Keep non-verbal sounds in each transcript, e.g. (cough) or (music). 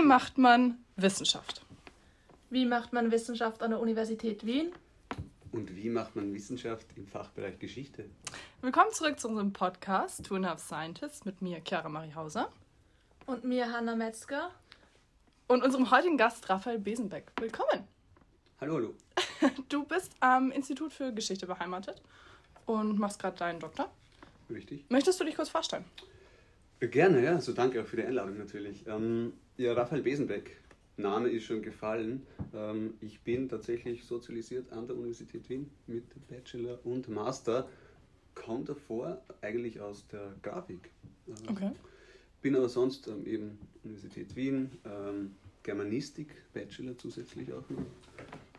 Wie macht man Wissenschaft? Wie macht man Wissenschaft an der Universität Wien? Und wie macht man Wissenschaft im Fachbereich Geschichte? Willkommen zurück zu unserem Podcast Two and a Half Scientists mit mir, Chiara Marie Hauser. Und mir, Hanna Metzger. Und unserem heutigen Gast, Raphael Besenbeck. Willkommen. Hallo, hallo. (laughs) Du bist am Institut für Geschichte beheimatet und machst gerade deinen Doktor. Richtig. Möchtest du dich kurz vorstellen? Gerne, ja. So danke auch für die Einladung natürlich. Ähm, ja, Raphael Besenbeck. Name ist schon gefallen. Ähm, ich bin tatsächlich sozialisiert an der Universität Wien mit Bachelor und Master. Komme davor eigentlich aus der Grafik. Ähm, Okay. Bin aber sonst ähm, eben Universität Wien, Germanistik, Bachelor zusätzlich auch noch.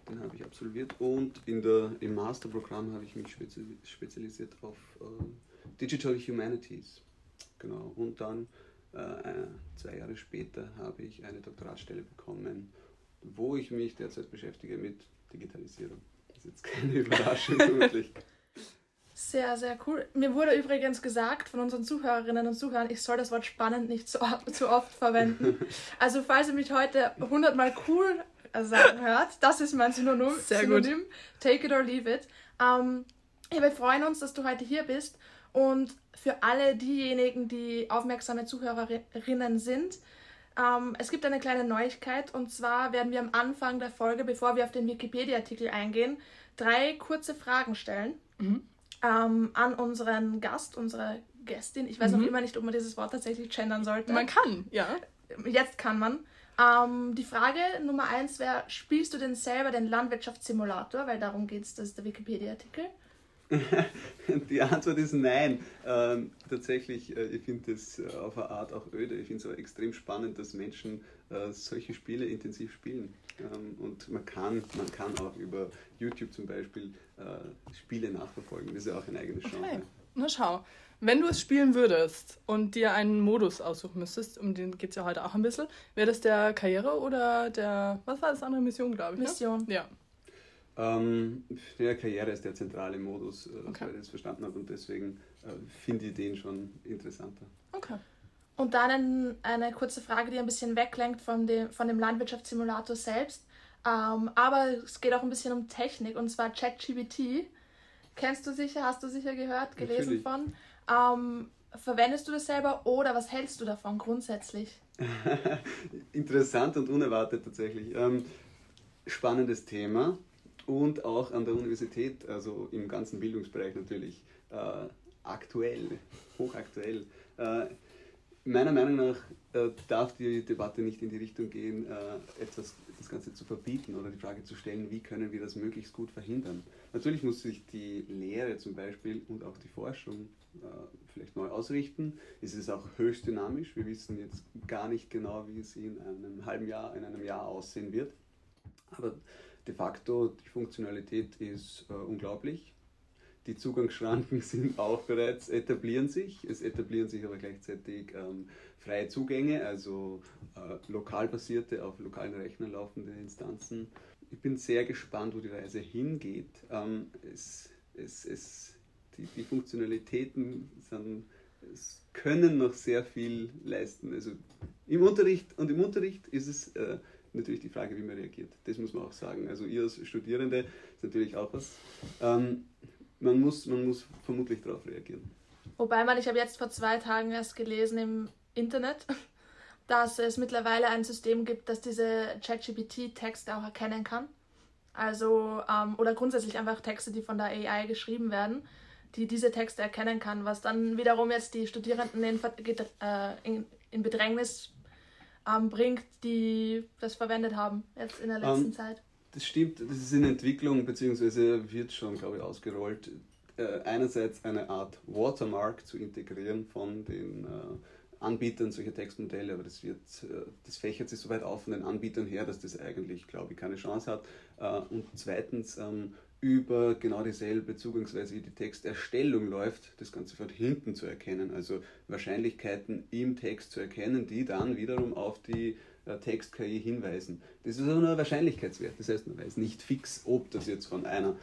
Den habe ich absolviert. Und in der, im Masterprogramm habe ich mich spezi spezialisiert auf Digital Humanities. Genau. Und dann äh, zwei Jahre später habe ich eine Doktoratstelle bekommen, wo ich mich derzeit beschäftige mit Digitalisierung. Das ist jetzt keine (laughs) Überraschung vermutlich. Sehr, sehr cool. Mir wurde übrigens gesagt von unseren Zuhörerinnen und Zuhörern, ich soll das Wort spannend nicht zu, zu oft verwenden. (laughs) Also falls ihr mich heute hundertmal cool sagen hört, das ist mein Synonym. Sehr gut. Synonym. Take it or leave it. Ähm, ja, wir freuen uns, dass du heute hier bist. Und für alle diejenigen, die aufmerksame Zuhörerinnen sind, ähm, es gibt eine kleine Neuigkeit. Und zwar werden wir am Anfang der Folge, bevor wir auf den Wikipedia-Artikel eingehen, drei kurze Fragen stellen ähm, an unseren Gast, unsere Gästin. Ich weiß noch immer nicht, ob man dieses Wort tatsächlich gendern sollte. Man kann, ja. Jetzt kann man. Ähm, die Frage Nummer eins wäre, spielst du denn selber den Landwirtschaftssimulator? Weil darum geht es, das ist der Wikipedia-Artikel. Die Antwort ist nein. Ähm, tatsächlich, äh, ich finde das äh, auf eine Art auch öde. Ich finde es aber extrem spannend, dass Menschen äh, solche Spiele intensiv spielen. Ähm, und man kann, man kann auch über YouTube zum Beispiel äh, Spiele nachverfolgen. Das ist ja auch ein eigenes Genre. Okay. Na schau, wenn du es spielen würdest und dir einen Modus aussuchen müsstest, um den geht es ja heute auch ein bisschen, wäre das der Karriere oder der, was war das andere Mission, glaube ich? Mission. Ne? Ja. Ähm, ja, Karriere ist der zentrale Modus, äh, Okay. ich das verstanden habe. Und deswegen äh, finde ich den schon interessanter. Okay. Und dann ein, eine kurze Frage, die ein bisschen weglenkt von dem, von dem Landwirtschaftssimulator selbst. Ähm, aber es geht auch ein bisschen um Technik und zwar ChatGPT. Kennst du sicher, hast du sicher gehört, gelesen Natürlich. von. Ähm, verwendest du das selber oder was hältst du davon grundsätzlich? (laughs) Interessant und unerwartet tatsächlich. Ähm, spannendes Thema und auch an der Universität, also im ganzen Bildungsbereich natürlich, äh, aktuell, hochaktuell. Äh, meiner Meinung nach äh, darf die Debatte nicht in die Richtung gehen, äh, etwas, das Ganze zu verbieten oder die Frage zu stellen, wie können wir das möglichst gut verhindern. Natürlich muss sich die Lehre zum Beispiel und auch die Forschung äh, vielleicht neu ausrichten. Es ist auch höchst dynamisch. Wir wissen jetzt gar nicht genau, wie es in einem halben Jahr, in einem Jahr aussehen wird. Aber de facto, die Funktionalität ist äh, unglaublich. Die Zugangsschranken (laughs) sind auch bereits, etablieren sich. Es etablieren sich aber gleichzeitig ähm, freie Zugänge, also äh, lokal basierte, auf lokalen Rechnern laufende Instanzen. Ich bin sehr gespannt, wo die Reise hingeht. Ähm, es, es, es, die, die Funktionalitäten sind, es können noch sehr viel leisten. Also im Unterricht und im Unterricht ist es äh, natürlich die Frage, wie man reagiert. Das muss man auch sagen. Also ihr als Studierende ist natürlich auch was. Ähm, man, muss, man muss vermutlich darauf reagieren. Wobei man, ich habe jetzt vor zwei Tagen erst gelesen im Internet, (laughs) dass es mittlerweile ein System gibt, das diese ChatGPT-Texte auch erkennen kann. Also, ähm, oder grundsätzlich einfach Texte, die von der AI geschrieben werden, die diese Texte erkennen kann, was dann wiederum jetzt die Studierenden in, äh, in, in Bedrängnis ähm, bringt, die das verwendet haben, jetzt in der letzten Ähm, Zeit. Das stimmt, das ist in Entwicklung, beziehungsweise wird schon, glaube ich, ausgerollt. Äh, einerseits eine Art Watermark zu integrieren von den äh, Anbietern solcher Textmodelle, aber das, wird, äh, das fächert sich so weit auf von den Anbietern her, dass das eigentlich, glaube ich, keine Chance hat. Äh, und zweitens, ähm, über genau dieselbe Zugangsweise die Texterstellung läuft, das Ganze von hinten zu erkennen, also Wahrscheinlichkeiten im Text zu erkennen, die dann wiederum auf die äh, Text-KI hinweisen. Das ist aber nur ein Wahrscheinlichkeitswert, das heißt, man weiß nicht fix, ob das jetzt von einer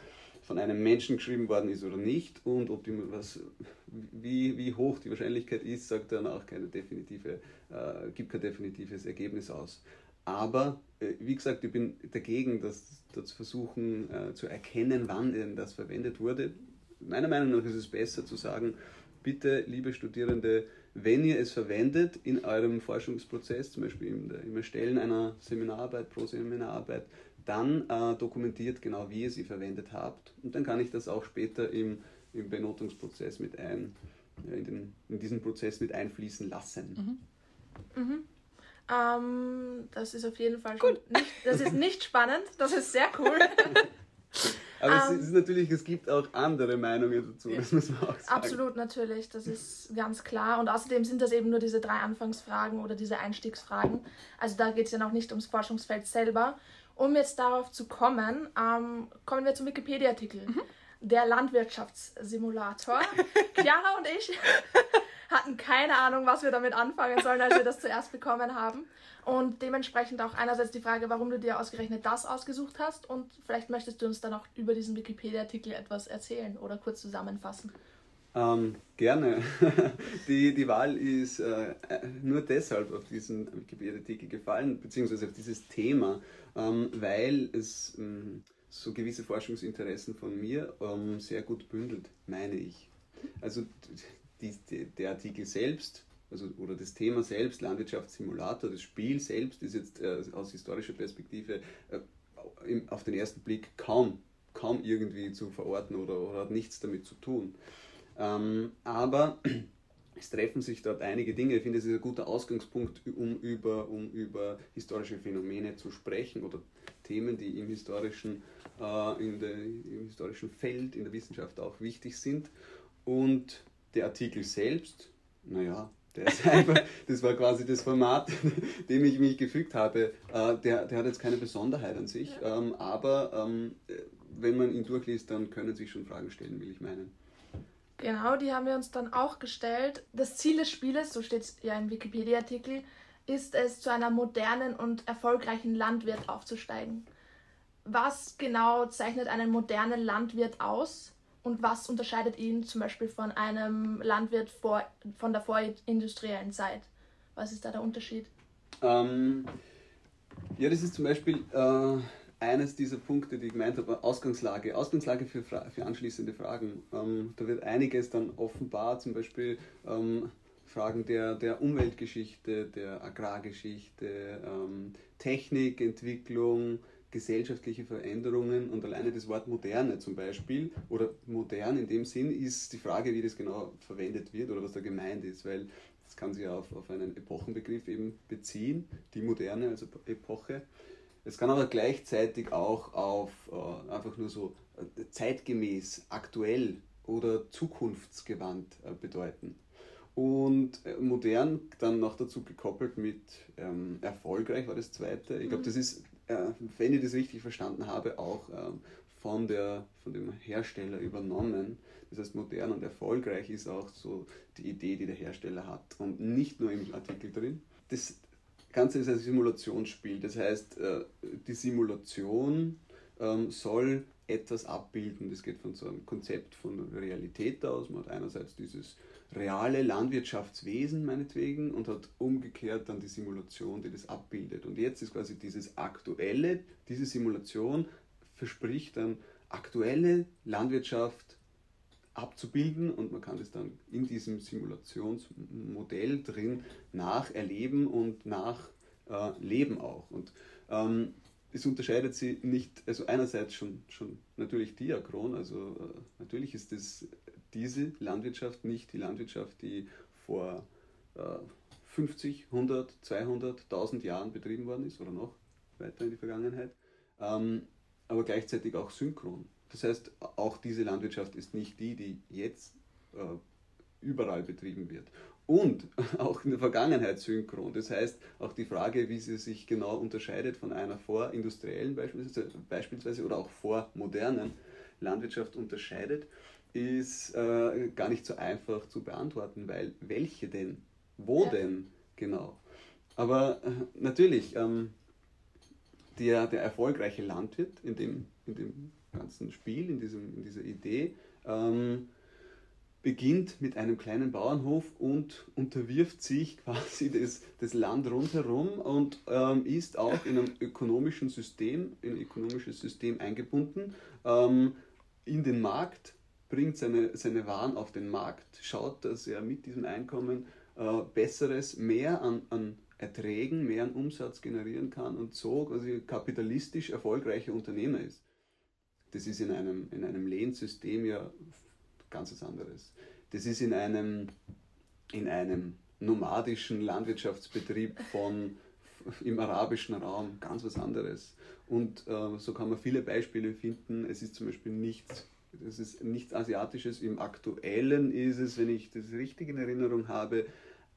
von einem Menschen geschrieben worden ist oder nicht und ob die, was, wie, wie hoch die Wahrscheinlichkeit ist, sagt dann auch keine definitive, äh, gibt kein definitives Ergebnis aus. Aber äh, wie gesagt, ich bin dagegen, dass, dass versuchen äh, zu erkennen, wann denn das verwendet wurde. Meiner Meinung nach ist es besser zu sagen, bitte, liebe Studierende, wenn ihr es verwendet in eurem Forschungsprozess, zum Beispiel im Erstellen einer Seminararbeit, pro Seminararbeit, dann äh, dokumentiert genau, wie ihr sie verwendet habt. Und dann kann ich das auch später im, im Benotungsprozess mit ein, in, den, in diesen Prozess mit einfließen lassen. Mhm. Mhm. Ähm, das ist auf jeden Fall Gut. Nicht, das ist nicht spannend, das ist sehr cool. (laughs) Aber um, es ähm, ist natürlich, es gibt auch andere Meinungen dazu, das muss man auch sagen. Absolut, natürlich, das ist ganz klar. Und außerdem sind das eben nur diese drei Anfangsfragen oder diese Einstiegsfragen. Also da geht es ja noch nicht ums Forschungsfeld selber, um jetzt darauf zu kommen, ähm, kommen wir zum Wikipedia-Artikel. Mhm. Der Landwirtschaftssimulator. (laughs) Chiara und ich hatten keine Ahnung, was wir damit anfangen sollen, als wir das zuerst bekommen haben. Und dementsprechend auch einerseits die Frage, warum du dir ausgerechnet das ausgesucht hast. Und vielleicht möchtest du uns dann auch über diesen Wikipedia-Artikel etwas erzählen oder kurz zusammenfassen. Ähm, gerne. (laughs) die, die Wahl ist äh, nur deshalb auf diesen Wikipedia-Artikel gefallen, beziehungsweise auf dieses Thema, ähm, weil es ähm, so gewisse Forschungsinteressen von mir ähm, sehr gut bündelt, meine ich. Also die, die, der Artikel selbst, also, oder das Thema selbst, Landwirtschaftssimulator, das Spiel selbst ist jetzt äh, aus historischer Perspektive äh, im, auf den ersten Blick kaum, kaum irgendwie zu verorten oder, oder hat nichts damit zu tun. Ähm, aber es treffen sich dort einige Dinge. Ich finde, es ist ein guter Ausgangspunkt, um über, um über historische Phänomene zu sprechen oder Themen, die im historischen, äh, in der, im historischen Feld, in der Wissenschaft auch wichtig sind. Und der Artikel selbst, naja, der ist (laughs) einfach, das war quasi das Format, (laughs) dem ich mich gefügt habe. Äh, der, der hat jetzt keine Besonderheit an sich, ähm, aber ähm, wenn man ihn durchliest, dann können sich schon Fragen stellen, will ich meinen. Genau, die haben wir uns dann auch gestellt. Das Ziel des Spieles, so steht es ja im Wikipedia-Artikel, ist es, zu einer modernen und erfolgreichen Landwirt aufzusteigen. Was genau zeichnet einen modernen Landwirt aus und was unterscheidet ihn zum Beispiel von einem Landwirt vor, von der vorindustriellen Zeit? Was ist da der Unterschied? Ähm, ja, das ist zum Beispiel äh, eines dieser Punkte, die ich gemeint habe, Ausgangslage. Ausgangslage für, für anschließende Fragen. Ähm, da wird einiges dann offenbar, zum Beispiel ähm, Fragen der, der Umweltgeschichte, der Agrargeschichte, ähm, Technik, Entwicklung, gesellschaftliche Veränderungen und alleine das Wort moderne zum Beispiel oder modern in dem Sinn ist die Frage, wie das genau verwendet wird oder was da gemeint ist, weil das kann sich auf, auf einen Epochenbegriff eben beziehen, die moderne, also Epoche. Es kann aber gleichzeitig auch auf äh, einfach nur so äh, zeitgemäß, aktuell oder zukunftsgewandt äh, bedeuten. Und äh, modern dann noch dazu gekoppelt mit ähm, erfolgreich war das zweite. Ich glaube, mhm. das ist äh, wenn ich das richtig verstanden habe, auch ähm, von, der, von dem Hersteller übernommen. Das heißt, modern und erfolgreich ist auch so die Idee, die der Hersteller hat und nicht nur im Artikel drin. Das Ganze ist ein Simulationsspiel, das heißt, äh, die Simulation ähm, soll etwas abbilden. Das geht von so einem Konzept von Realität aus. Man hat einerseits dieses reale Landwirtschaftswesen meinetwegen und hat umgekehrt dann die Simulation, die das abbildet. Und jetzt ist quasi dieses aktuelle, diese Simulation verspricht dann aktuelle Landwirtschaft abzubilden und man kann das dann in diesem Simulationsmodell drin nacherleben und nachleben äh, auch. Und ähm, es unterscheidet sie nicht, also einerseits schon, schon natürlich diachron, also äh, natürlich ist das diese Landwirtschaft nicht die Landwirtschaft, die vor äh, 50, 100, 200, 1000 Jahren betrieben worden ist oder noch weiter in die Vergangenheit, ähm, aber gleichzeitig auch synchron. Das heißt, auch diese Landwirtschaft ist nicht die, die jetzt äh, überall betrieben wird. Und (laughs) auch in der Vergangenheit synchron. Das heißt, auch die Frage, wie sie sich genau unterscheidet von einer vorindustriellen beispielsweise, beispielsweise oder auch vormodernen Landwirtschaft unterscheidet, ist äh, gar nicht so einfach zu beantworten, weil welche denn? Wo ja. denn? Genau. Aber äh, natürlich, ähm, der, der erfolgreiche Landwirt in dem, in dem ganzen Spiel, in, diesem, in dieser Idee, ähm, beginnt mit einem kleinen Bauernhof und unterwirft sich (laughs) quasi das, das Land rundherum und ähm, ist auch in einem ökonomischen System, in ein ökonomisches System eingebunden, ähm, in den Markt, bringt seine, seine Waren auf den Markt, schaut, dass er mit diesem Einkommen äh, Besseres, mehr an, an Erträgen, mehr an Umsatz generieren kann und so quasi kapitalistisch erfolgreicher Unternehmer ist. Das ist in einem, in einem Lehnsystem ja ganz was anderes. Das ist in einem, in einem nomadischen Landwirtschaftsbetrieb von, im arabischen Raum ganz was anderes. Und äh, so kann man viele Beispiele finden. Es ist zum Beispiel nichts, es ist nichts Asiatisches. Im Aktuellen ist es, wenn ich das richtig in Erinnerung habe,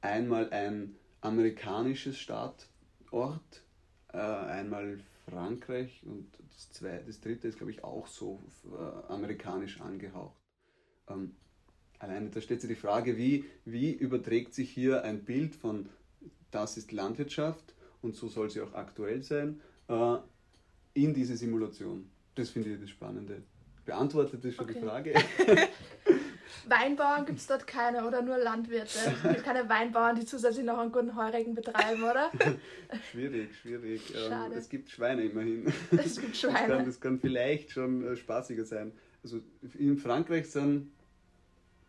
einmal ein amerikanisches Startort, äh, einmal Frankreich und das, zweite, das dritte ist, glaube ich, auch so äh, amerikanisch angehaucht. Ähm, alleine da stellt sich die Frage, wie, wie überträgt sich hier ein Bild von, das ist Landwirtschaft und so soll sie auch aktuell sein, äh, in diese Simulation. Das finde ich das Spannende. Beantwortet das schon okay. die Frage? (laughs) Weinbauern gibt es dort keine oder nur Landwirte? keine Weinbauern, die zusätzlich noch einen guten Heurigen betreiben, oder? (laughs) schwierig, schwierig. Ähm, Schade. es gibt Schweine immerhin. Es gibt Schweine. Das kann, das kann vielleicht schon äh, spaßiger sein. Also in Frankreich sind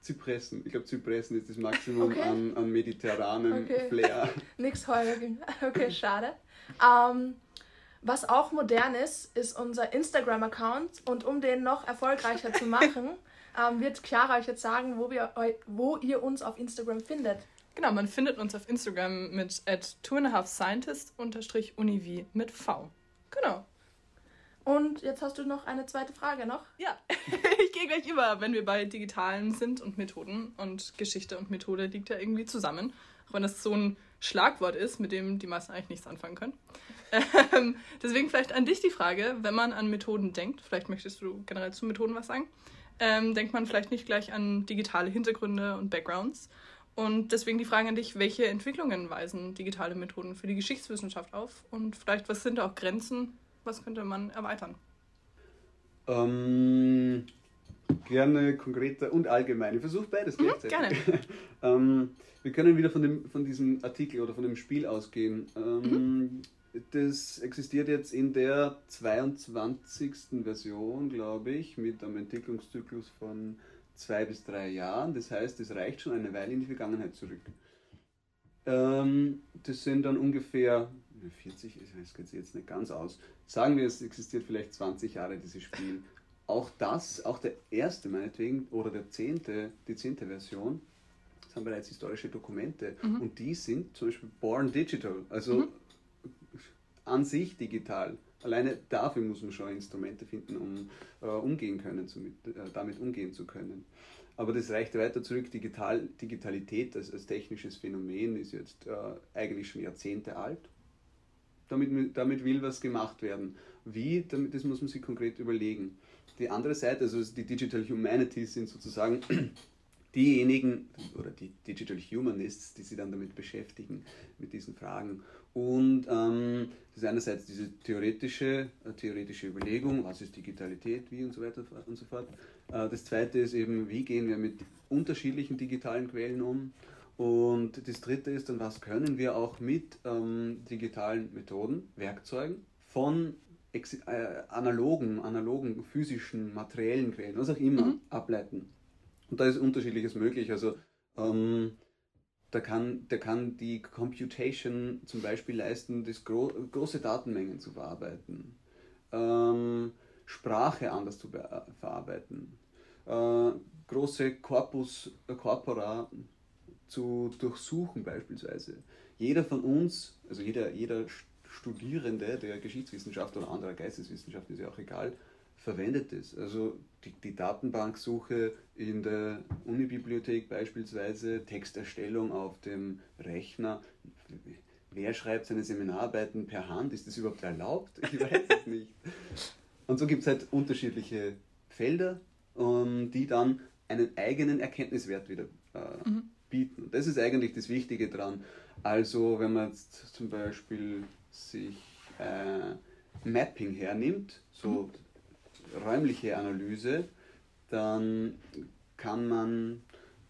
Zypressen. Ich glaube, Zypressen ist das Maximum okay. an, an mediterranem okay. Flair. (laughs) Nix Heurigen. Okay, schade. Ähm, was auch modern ist, ist unser Instagram-Account. Und um den noch erfolgreicher zu machen, (laughs) ähm, wird Chiara euch jetzt sagen, wo, wir, wo ihr uns auf Instagram findet. Genau, man findet uns auf Instagram mit at twoandahafscientist-univ mit V. Genau. Und jetzt hast du noch eine zweite Frage noch? Ja, (laughs) ich gehe gleich über, wenn wir bei Digitalen sind und Methoden. Und Geschichte und Methode liegt ja irgendwie zusammen. Auch wenn das so ein Schlagwort ist, mit dem die meisten eigentlich nichts anfangen können. (laughs) Ähm, deswegen vielleicht an dich die Frage, wenn man an Methoden denkt, vielleicht möchtest du generell zu Methoden was sagen, ähm, denkt man vielleicht nicht gleich an digitale Hintergründe und Backgrounds. Und deswegen die Frage an dich, welche Entwicklungen weisen digitale Methoden für die Geschichtswissenschaft auf? Und vielleicht, was sind da auch Grenzen? Was könnte man erweitern? Ähm, gerne konkreter und allgemein. Ich versuche beides mhm, Gerne. (laughs) ähm, wir können wieder von, dem, von diesem Artikel oder von dem Spiel ausgehen. Ähm, mhm. Das existiert jetzt in der 22. Version, glaube ich, mit einem Entwicklungszyklus von zwei bis drei Jahren. Das heißt, es reicht schon eine Weile in die Vergangenheit zurück. Ähm, das sind dann ungefähr 40, das geht jetzt nicht ganz aus. Sagen wir, es existiert vielleicht 20 Jahre dieses Spiel. Auch das, auch der erste meinetwegen oder der zehnte, die zehnte Version, das haben bereits historische Dokumente mhm. und die sind zum Beispiel born digital. Also mhm an sich digital. Alleine dafür muss man schon Instrumente finden, um äh, umgehen können, zu, äh, damit umgehen zu können. Aber das reicht weiter zurück. Digital, Digitalität als, als technisches Phänomen ist jetzt äh, eigentlich schon Jahrzehnte alt. Damit, damit will was gemacht werden. Wie, damit, das muss man sich konkret überlegen. Die andere Seite, also die Digital Humanities sind sozusagen diejenigen oder die Digital Humanists, die sich dann damit beschäftigen, mit diesen Fragen. Und ähm, das ist einerseits diese theoretische, äh, theoretische Überlegung, was ist Digitalität, wie und so weiter und so fort. Äh, das zweite ist eben, wie gehen wir mit unterschiedlichen digitalen Quellen um. Und das dritte ist dann, was können wir auch mit ähm, digitalen Methoden, Werkzeugen von äh, analogen, analogen, physischen, materiellen Quellen, was auch immer, mhm. ableiten. Und da ist unterschiedliches möglich. Also ähm, da kann, der kann die Computation zum Beispiel leisten, das gro große Datenmengen zu verarbeiten, ähm, Sprache anders zu verarbeiten, äh, große Corpus, äh, Corpora zu durchsuchen beispielsweise. Jeder von uns, also jeder, jeder Studierende der Geschichtswissenschaft oder anderer Geisteswissenschaft, ist ja auch egal, verwendet es. Also die, die Datenbanksuche in der Unibibliothek beispielsweise, Texterstellung auf dem Rechner. Wer schreibt seine Seminararbeiten per Hand? Ist das überhaupt erlaubt? Ich weiß es (laughs) nicht. Und so gibt es halt unterschiedliche Felder, um, die dann einen eigenen Erkenntniswert wieder äh, mhm. bieten. das ist eigentlich das Wichtige dran. Also wenn man jetzt zum Beispiel sich äh, Mapping hernimmt, so mhm räumliche Analyse, dann kann man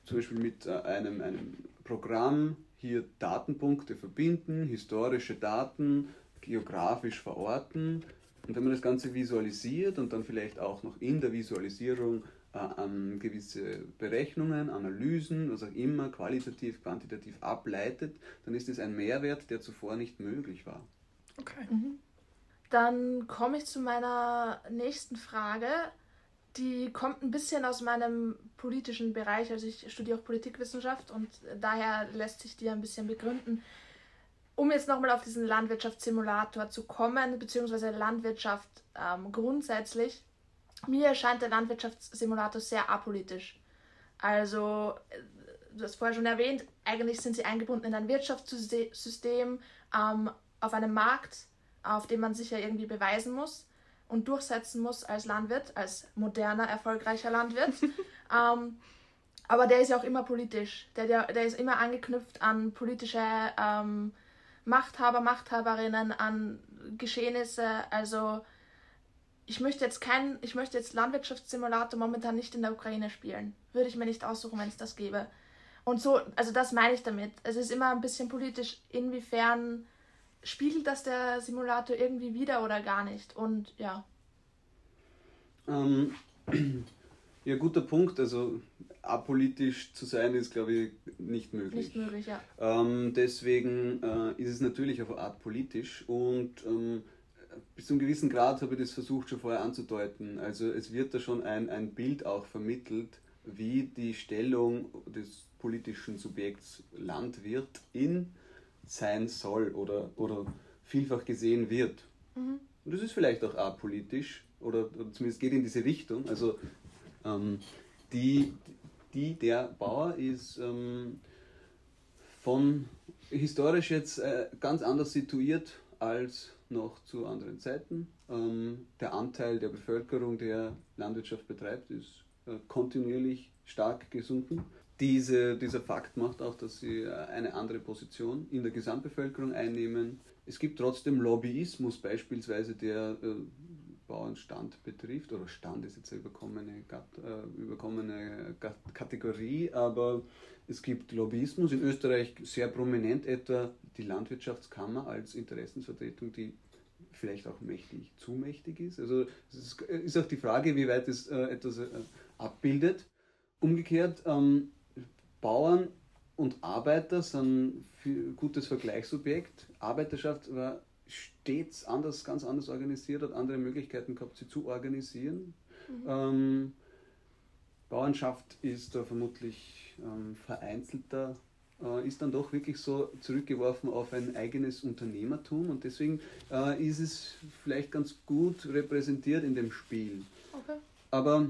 zum Beispiel mit äh, einem, einem Programm hier Datenpunkte verbinden, historische Daten geografisch verorten. Und wenn man das Ganze visualisiert und dann vielleicht auch noch in der Visualisierung äh, gewisse Berechnungen, Analysen, was auch immer, qualitativ, quantitativ ableitet, dann ist es ein Mehrwert, der zuvor nicht möglich war. Okay. Mhm. Dann komme ich zu meiner nächsten Frage. Die kommt ein bisschen aus meinem politischen Bereich. Also ich studiere auch Politikwissenschaft und daher lässt sich die ein bisschen begründen. Um jetzt nochmal auf diesen Landwirtschaftssimulator zu kommen, beziehungsweise Landwirtschaft ähm, grundsätzlich, mir erscheint der Landwirtschaftssimulator sehr apolitisch. Also, äh, du hast vorher schon erwähnt, eigentlich sind sie eingebunden in ein Wirtschaftssystem, ähm, auf einem Markt, auf dem man sich ja irgendwie beweisen muss und durchsetzen muss als Landwirt, als moderner, erfolgreicher Landwirt. (laughs) ähm, aber der ist ja auch immer politisch. Der, der, der ist immer angeknüpft an politische ähm, Machthaber, Machthaberinnen, an Geschehnisse. Also ich möchte jetzt keinen, ich möchte jetzt Landwirtschaftssimulator momentan nicht in der Ukraine spielen. Würde ich mir nicht aussuchen, wenn es das gäbe. Und so, also das meine ich damit. Es ist immer ein bisschen politisch, inwiefern spiegelt das der Simulator irgendwie wieder oder gar nicht. Und ja. Ähm, (clears throat) ja, guter Punkt. Also apolitisch zu sein ist, glaube ich, nicht möglich. Nicht möglich, ja. Ähm, deswegen äh, ist es natürlich auf eine Art politisch und ähm, bis zu einem gewissen Grad habe ich das versucht schon vorher anzudeuten. Also es wird da schon ein, ein Bild auch vermittelt, wie die Stellung des politischen Subjekts Landwirt in sein soll oder, oder vielfach gesehen wird. Mhm. Und das ist vielleicht auch apolitisch oder, oder zumindest geht in diese Richtung. Also ähm, die, die, der Bauer ist ähm, von historisch jetzt äh, ganz anders situiert als noch zu anderen Zeiten. Ähm, der Anteil der Bevölkerung, der Landwirtschaft betreibt, ist äh, kontinuierlich stark gesunken. Diese, dieser Fakt macht auch, dass sie äh, eine andere Position in der Gesamtbevölkerung einnehmen. Es gibt trotzdem Lobbyismus beispielsweise, der äh, Bauernstand betrifft, oder Stand ist jetzt eine überkommene, äh, überkommene Kategorie, aber es gibt Lobbyismus in Österreich sehr prominent, etwa die Landwirtschaftskammer als Interessensvertretung, die vielleicht auch mächtig, zu mächtig ist. Also es ist, auch die Frage, wie weit es etwas abbildet. Umgekehrt, ähm, Bauern und Arbeiter sind ein gutes Vergleichsobjekt. Arbeiterschaft war stets anders, ganz anders organisiert, hat andere Möglichkeiten gehabt, sie zu organisieren. Mhm. Ähm, Bauernschaft ist da vermutlich ähm, vereinzelter, äh, ist dann doch wirklich so zurückgeworfen auf ein eigenes Unternehmertum und deswegen äh, ist es vielleicht ganz gut repräsentiert in dem Spiel. Okay. Aber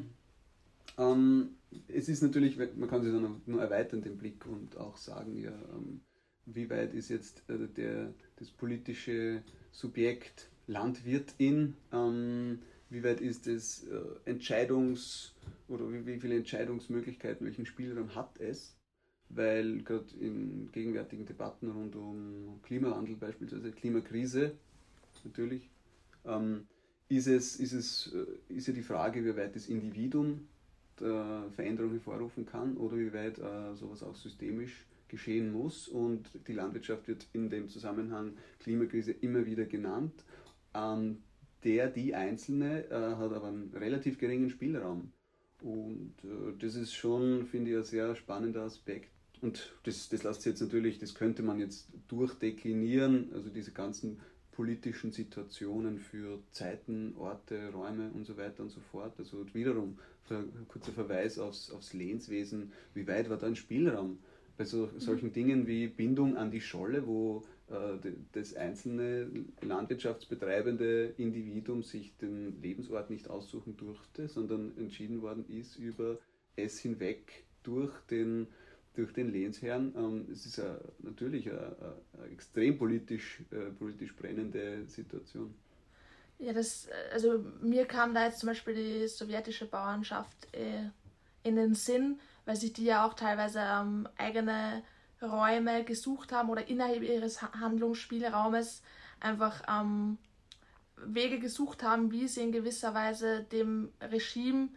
ähm, es ist natürlich, man kann sich dann nur erweitern, den Blick und auch sagen, ja, ähm, wie weit ist jetzt äh, der, das politische Subjekt Landwirtin, ähm, wie weit ist es äh, Entscheidungs- oder wie, wie, viele Entscheidungsmöglichkeiten, welchen Spielraum hat es? Weil gerade in gegenwärtigen Debatten rund um Klimawandel beispielsweise, Klimakrise natürlich, ähm, ist, es, ist, es, äh, ist ja die Frage, wie weit das Individuum äh, Veränderungen hervorrufen kann oder wie weit äh, sowas auch systemisch geschehen muss. Und die Landwirtschaft wird in dem Zusammenhang Klimakrise immer wieder genannt. Ähm, der, die Einzelne äh, hat aber einen relativ geringen Spielraum. Und äh, das ist schon, finde ich, ein sehr spannender Aspekt. Und das, das lässt sich jetzt natürlich, das könnte man jetzt durchdeklinieren, also diese ganzen politischen Situationen für Zeiten, Orte, Räume und so weiter und so fort. Also wiederum ein kurzer Verweis aufs, aufs Lehnswesen, wie weit war da ein Spielraum? Bei so, solchen Dingen wie Bindung an die Scholle, wo äh, das einzelne landwirtschaftsbetreibende Individuum sich den Lebensort nicht aussuchen durfte, sondern entschieden worden ist über es hinweg durch den, durch den Lehnsherrn. Ähm, es ist a, natürlich eine, extrem politisch, äh, politisch brennende Situation. Ja, das, also mir kam da jetzt zum Beispiel die sowjetische Bauernschaft äh, in den Sinn, weil sich die ja auch teilweise ähm, eigene Räume gesucht haben oder innerhalb ihres Handlungsspielraumes einfach ähm, Wege gesucht haben, wie sie in gewisser Weise dem Regime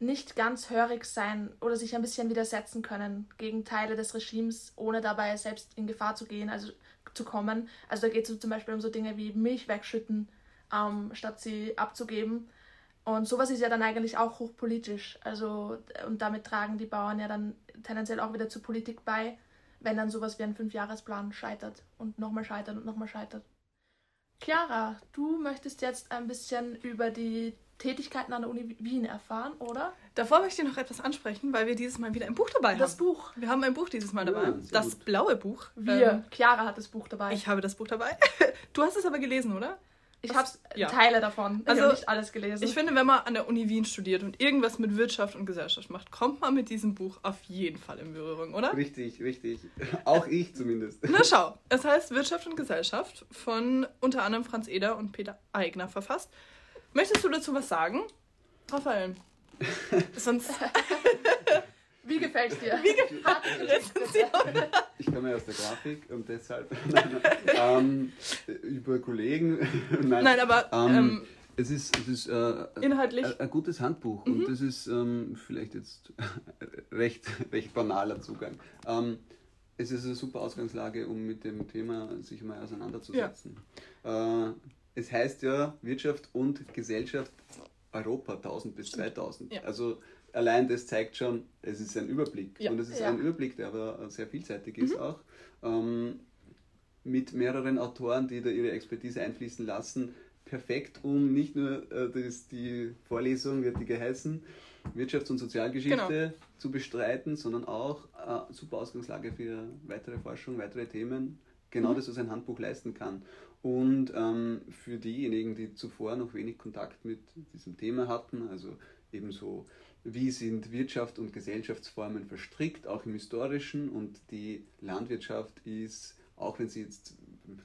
nicht ganz hörig sein oder sich ein bisschen widersetzen können gegen Teile des Regimes, ohne dabei selbst in Gefahr zu gehen, also zu kommen. Also da geht es zum Beispiel um so Dinge wie Milch wegschütten, ähm, statt sie abzugeben. Und sowas ist ja dann eigentlich auch hochpolitisch. Also, und damit tragen die Bauern ja dann tendenziell auch wieder zur Politik bei, wenn dann sowas wie ein Fünfjahresplan scheitert und nochmal scheitert und nochmal scheitert. Chiara, du möchtest jetzt ein bisschen über die Tätigkeiten an der Uni Wien erfahren, oder? Davor möchte ich noch etwas ansprechen, weil wir dieses Mal wieder ein Buch dabei haben. Das Buch. Wir haben ein Buch dieses Mal dabei. Ja, sehr das gut. blaue Buch. Wir. Ähm, Chiara hat das Buch dabei. ich habe das Buch dabei. (laughs) Du hast es aber gelesen, oder? Ich habe ja. Teile davon. Ich Also, nicht alles gelesen. Ich finde, wenn man an der Uni Wien studiert und irgendwas mit Wirtschaft und Gesellschaft macht, kommt man mit diesem Buch auf jeden Fall in Berührung, oder? Richtig, richtig. (laughs) Auch ich zumindest. Na (laughs) schau, es heißt Wirtschaft und Gesellschaft von unter anderem Franz Eder und Peter Eigner verfasst. Möchtest du dazu was sagen? Raphael. (laughs) Sonst (laughs) Wie gefällt's dir? Wie gefällt Rezension? (laughs) Ich komme aus der Grafik und deshalb ähm, über Kollegen. Nein, Nein, aber Ähm, ähm, es ist, es ist äh, inhaltlich. ein, ein gutes Handbuch und das ist ähm, vielleicht jetzt recht, recht banaler Zugang. Ähm, es ist eine super Ausgangslage, um mit dem Thema sich mal auseinanderzusetzen. Äh, es heißt ja Wirtschaft und Gesellschaft Europa 1000 bis 2000. Ja. Also allein das zeigt schon, es ist ein Überblick. Ja. Und es ist Ja. ein Überblick, der aber sehr vielseitig ist auch. Ähm, mit mehreren Autoren, die da ihre Expertise einfließen lassen. Perfekt, um nicht nur äh, das, die Vorlesung, wird die geheißen, Wirtschafts- und Sozialgeschichte zu bestreiten, sondern auch äh, super Ausgangslage für weitere Forschung, weitere Themen. Genau das, was ein Handbuch leisten kann. Und ähm, für diejenigen, die zuvor noch wenig Kontakt mit diesem Thema hatten, also ebenso wie sind Wirtschaft und Gesellschaftsformen verstrickt, auch im historischen und die Landwirtschaft ist, auch wenn sie jetzt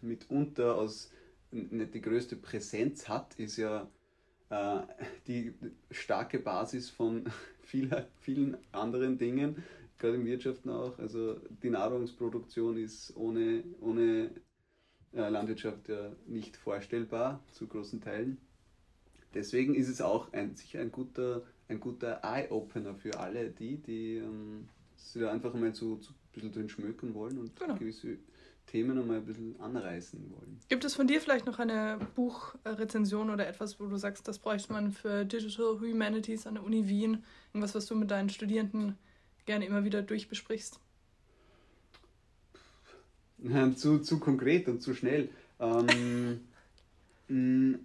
mitunter aus nicht die größte Präsenz hat, ist ja äh, die starke Basis von (laughs) vieler, vielen anderen Dingen, gerade im Wirtschaften auch. Also die Nahrungsproduktion ist ohne, ohne Landwirtschaft ja nicht vorstellbar zu großen Teilen. Deswegen ist es auch ein, sicher ein guter, ein guter Eye-Opener für alle die, die ähm, sich da einfach mal so, so ein bisschen drin schmökern wollen und Genau. gewisse Themen einmal ein bisschen anreißen wollen. Gibt es von dir vielleicht noch eine Buchrezension oder etwas, wo du sagst, das bräuchte man für Digital Humanities an der Uni Wien? Irgendwas, was du mit deinen Studierenden gerne immer wieder durchbesprichst? (laughs) zu, zu konkret und zu schnell. Ähm, (laughs) mh,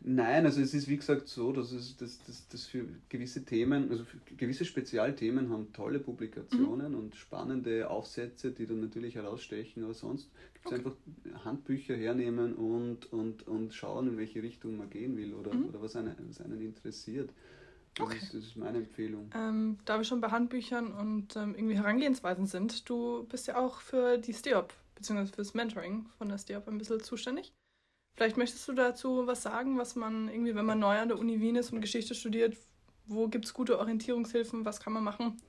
nein, also es ist wie gesagt so, dass es dass, dass, dass für gewisse Themen, also für gewisse Spezialthemen haben tolle Publikationen und spannende Aufsätze, die dann natürlich herausstechen, aber sonst gibt es einfach Handbücher hernehmen und, und, und schauen, in welche Richtung man gehen will oder, oder was, einen, was einen interessiert. Das, Okay. ist, das ist meine Empfehlung. Ähm, da wir schon bei Handbüchern und ähm, irgendwie Herangehensweisen sind, du bist ja auch für die STEOP, beziehungsweise fürs Mentoring von der STEOP ein bisschen zuständig. Vielleicht möchtest du dazu was sagen, was man irgendwie, wenn man neu an der Uni Wien ist und Geschichte studiert, wo gibt es gute Orientierungshilfen, was kann man machen?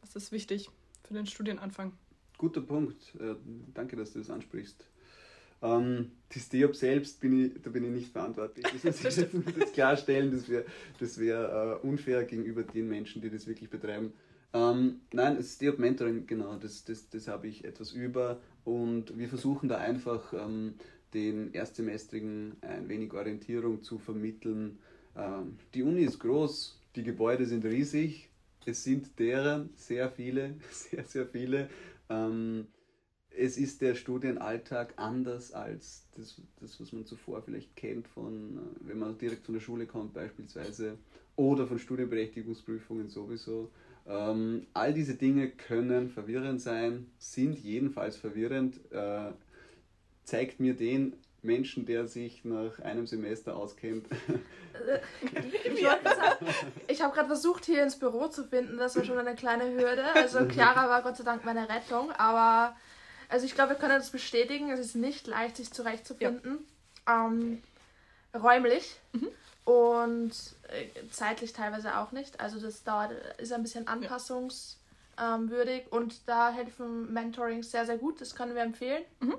Was ist wichtig für den Studienanfang? Guter Punkt. Äh, danke, dass du das ansprichst. Ähm, die STEOP selbst bin ich, da bin ich nicht verantwortlich. Das (laughs) muss ich jetzt, klarstellen, das wäre das wär, unfair gegenüber den Menschen, die das wirklich betreiben. Ähm, nein, das STEOP Mentoring, genau, das, das, das habe ich etwas über und wir versuchen da einfach ähm, den Erstsemestrigen ein wenig Orientierung zu vermitteln. Ähm, die Uni ist groß, die Gebäude sind riesig, es sind deren sehr viele, (laughs) sehr, sehr viele. Ähm, es ist der Studienalltag anders als das, das, was man zuvor vielleicht kennt, von, äh, wenn man direkt von der Schule kommt beispielsweise oder von Studienberechtigungsprüfungen sowieso. Ähm, all diese Dinge können verwirrend sein, sind jedenfalls verwirrend. Äh, zeigt mir den Menschen, der sich nach einem Semester auskennt. Ich, habe gerade versucht, hier ins Büro zu finden. Das war schon eine kleine Hürde. Also Chiara war Gott sei Dank meine Rettung. Aber also ich glaube, wir können das bestätigen. Es ist nicht leicht, sich zurechtzufinden. Ähm, räumlich und äh, zeitlich teilweise auch nicht. Also das dauert, ist ein bisschen anpassungswürdig und da helfen Mentorings sehr, sehr gut. Das können wir empfehlen. Mhm.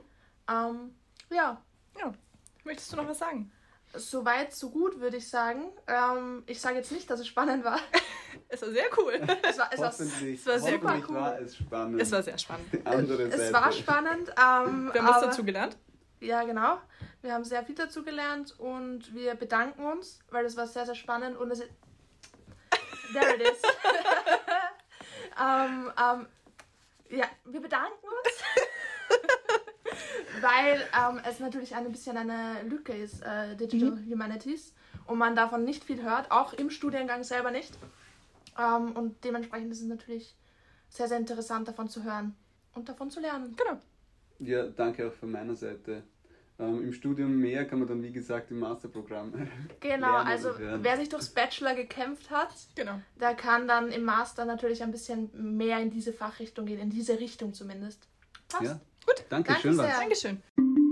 Ähm, ja, Ja. Möchtest du noch was sagen? Soweit, so gut, würde ich sagen. Ähm, ich sage jetzt nicht, dass es spannend war. (laughs) Es war sehr cool. Es war, es war, es war sehr cool. war es spannend. Es war sehr spannend. Die andere Seite. es war spannend. Ähm, Wir haben was dazu gelernt. Ja, genau. Wir haben sehr viel dazu gelernt und wir bedanken uns, weil es war sehr, sehr spannend und es ist. There it is. (laughs) ähm, ähm, ja, wir bedanken uns, (laughs) weil ähm, es natürlich ein bisschen eine Lücke ist, äh, Digital Humanities, und man davon nicht viel hört, auch im Studiengang selber nicht. Ähm, und dementsprechend ist es natürlich sehr, sehr interessant, davon zu hören und davon zu lernen. Genau. Ja, danke auch von meiner Seite. Ähm, Im Studium mehr kann man dann, wie gesagt, im Masterprogramm. (laughs) Genau, lernen also wer sich durchs Bachelor gekämpft hat, Genau. der kann dann im Master natürlich ein bisschen mehr in diese Fachrichtung gehen, in diese Richtung zumindest. Passt. Ja. Gut, danke, Danke schön. Dankeschön.